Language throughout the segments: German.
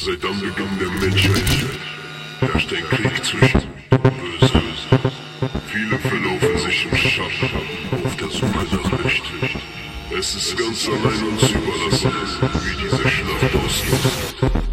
Seit Anbeginn der Menschheit herrscht ein Krieg zwischen Böse. Viele verlaufen sich im Schatten auf der Suche nach Licht. Es ist ganz allein uns überlassen, wie diese Schlacht ausgeht.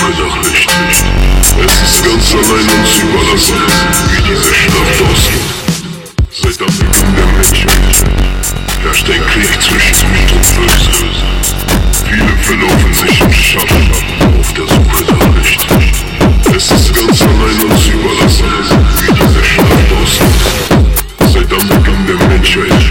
vernachlässigt. Es ist ganz allein uns überlassen, wie diese Schlacht ausgeht. Seit am Beginn der Menschheit herrscht ein Krieg zwischen Gut und Böse. Viele verlaufen sich im Schatten auf der Suche nach Licht. Es ist ganz allein uns überlassen, wie diese Schlacht ausgeht. Seit am Beginn der Menschheit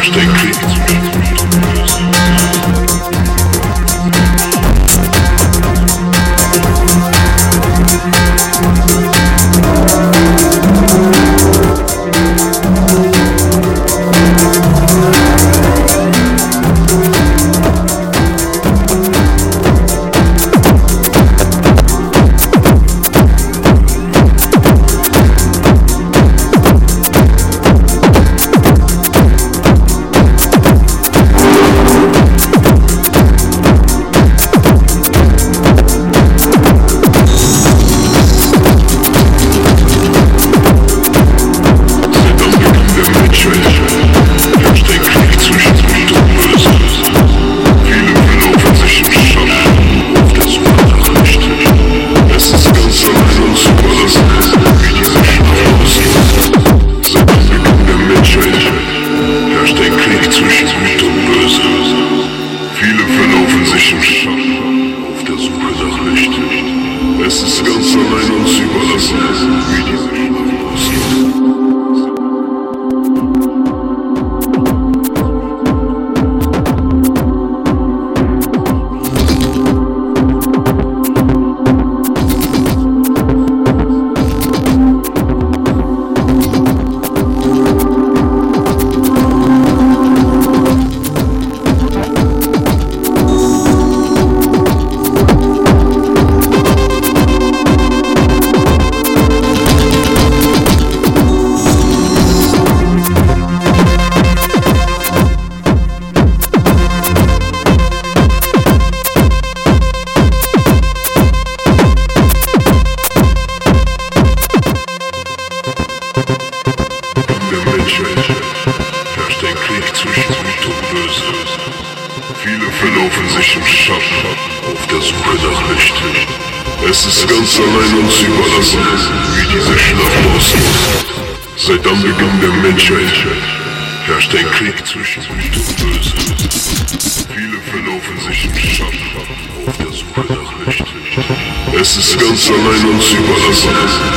Thursday Creek. super listeners.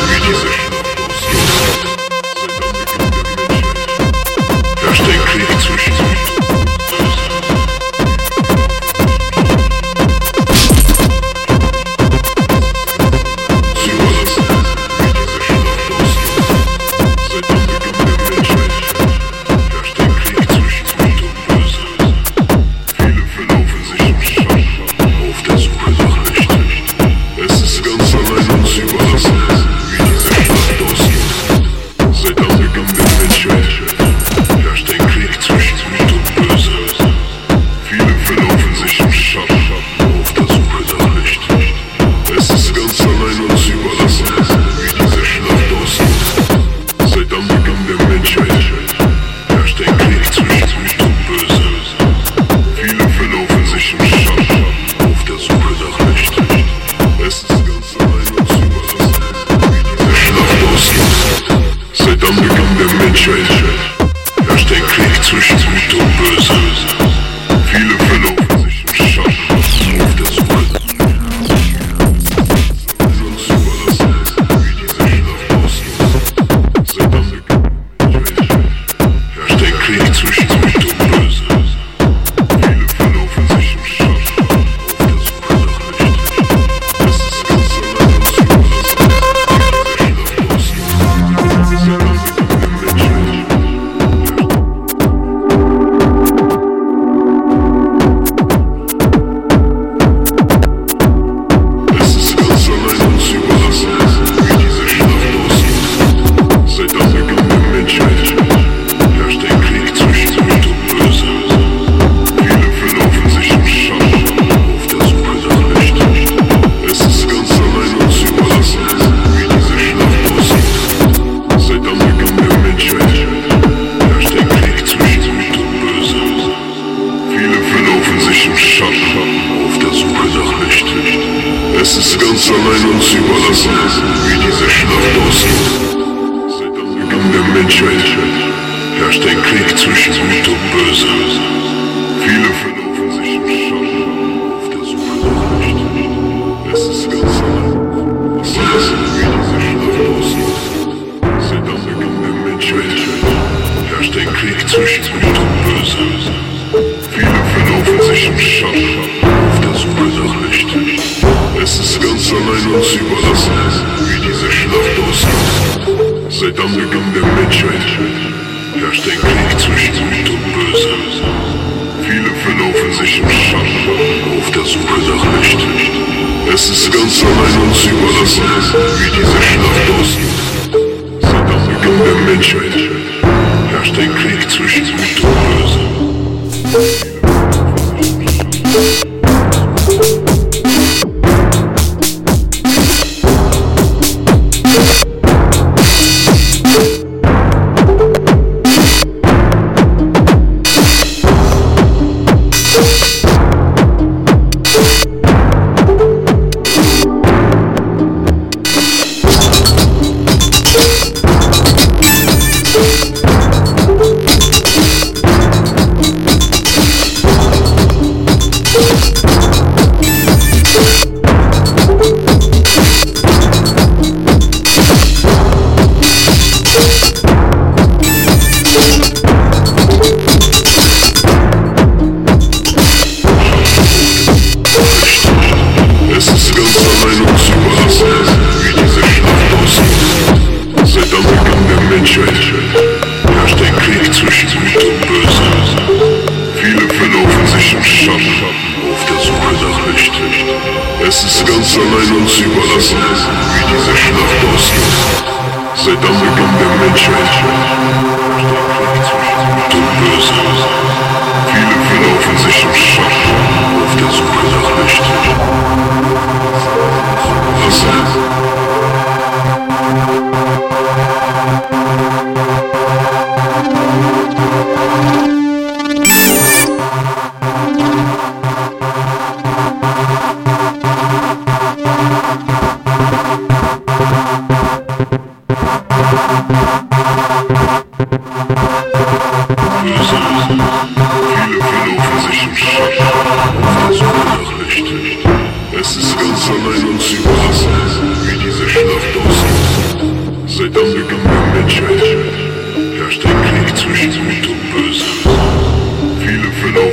ganz allein uns überlassen, wie diese Schlacht ausgeht. Seit dem Beginn der Menschheit herrscht ein Krieg zwischen Gut und Böse. Viele allein uns überlassen, wie diese Schlacht ausgeht. Seit Anbeginn der Menschheit herrscht ein Krieg zwischen Gut und Böse. Viele verlaufen sich im Schatten auf der Suche nach Licht. Es ist ganz allein uns überlassen, wie diese Schlacht ausgeht. Seit Anbeginn der Menschheit herrscht ein Krieg zwischen Gut und Böse. Zalający balas Widzi ze szlachtostu Zedam wyglądem mecze To böse Viele verlaufen sich Schatten Auf der Suche nach Licht der Menschheit herrscht ein Krieg zwischen Gut und Böse. Viele verlaufen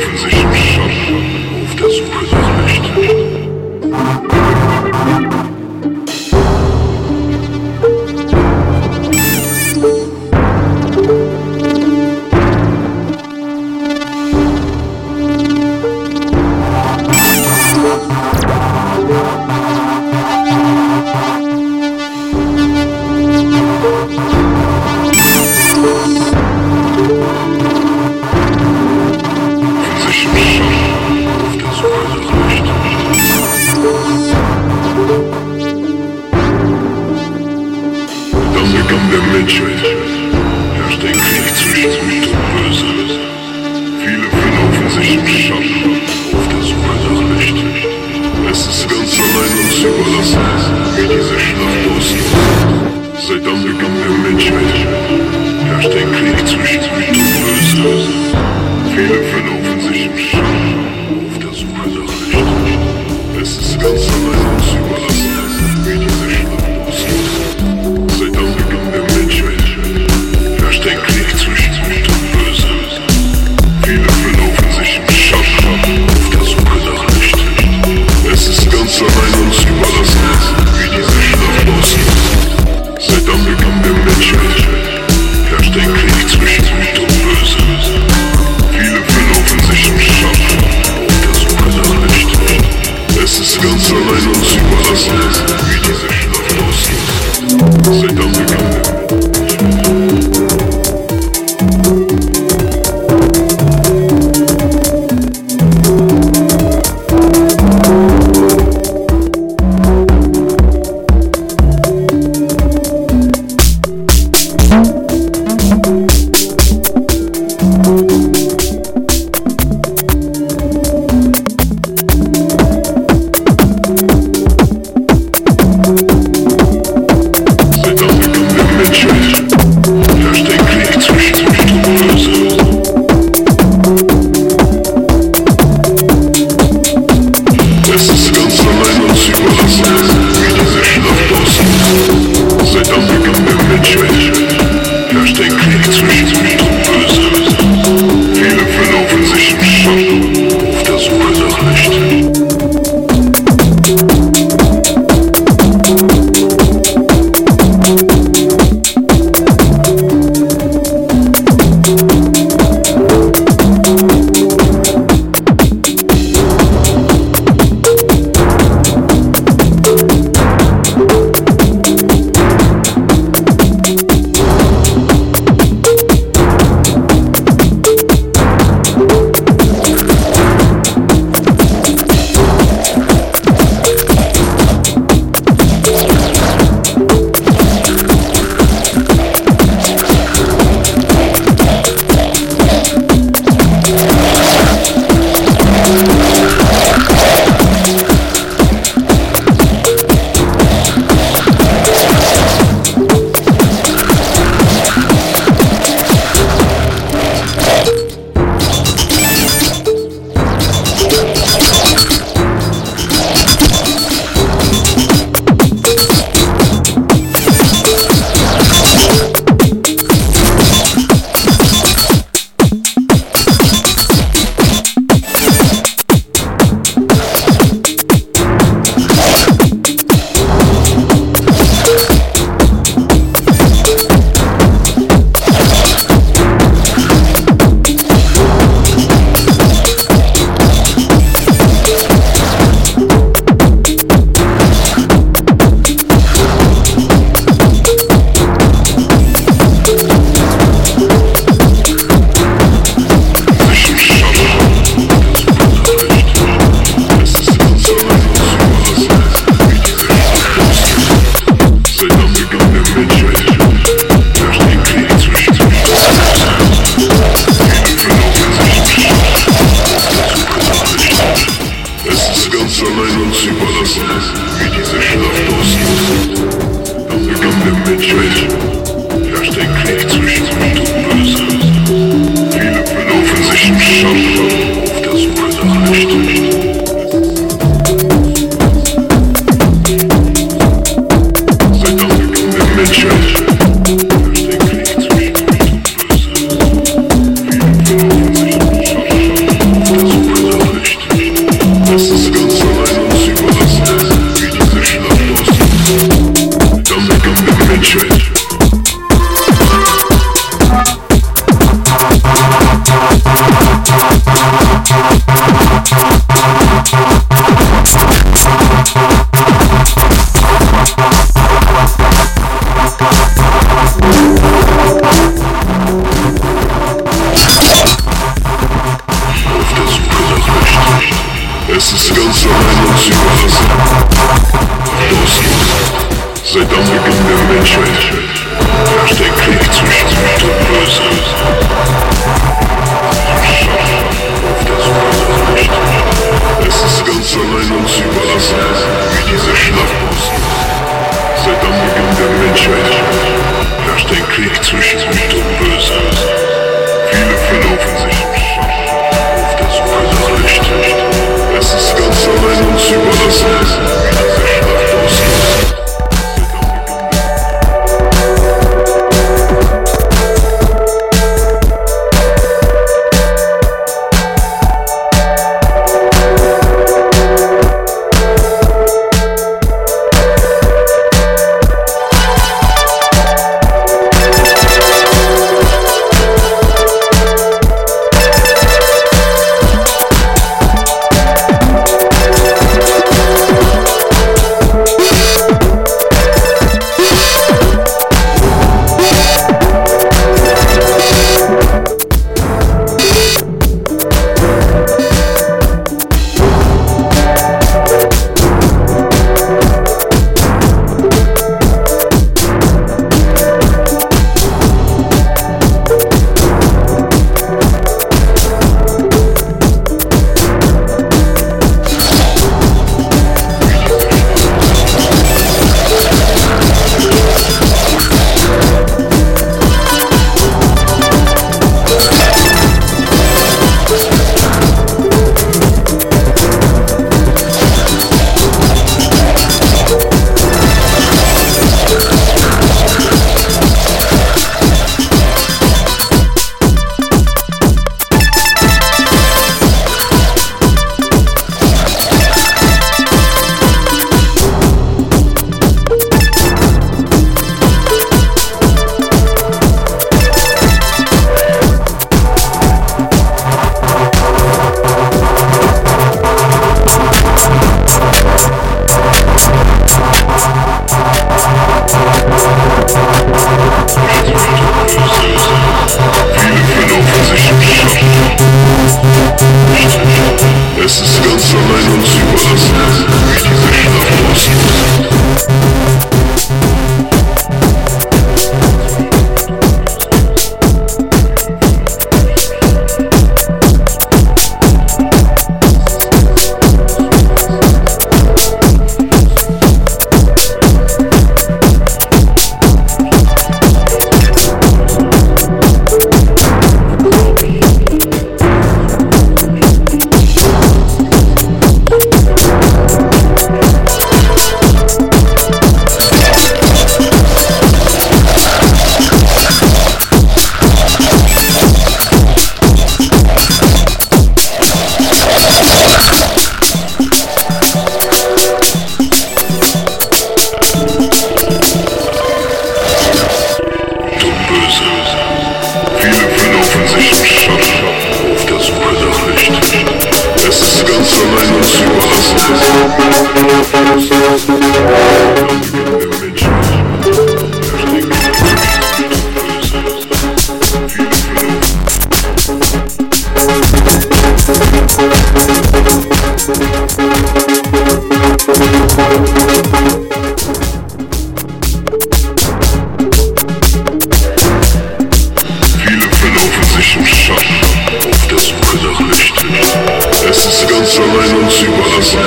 Es allein uns überlassen,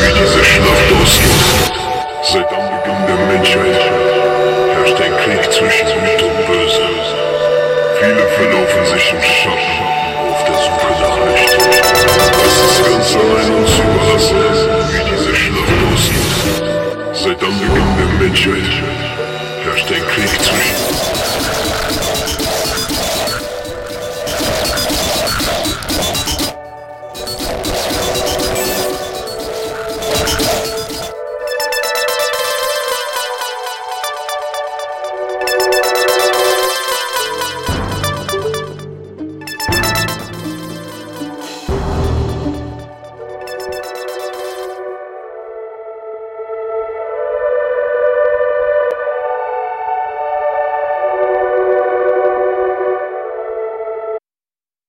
wie diese Schlacht ausgeht. Seit Anbeginn der Menschheit herrscht ein Krieg zwischen Gut und Böse. Viele verlaufen sich im Schatten auf der Suche nach Recht. Es ist ganz allein uns überlassen, wie diese Schlacht ausgeht. Seit Anbeginn der Menschheit herrscht ein Krieg zwischen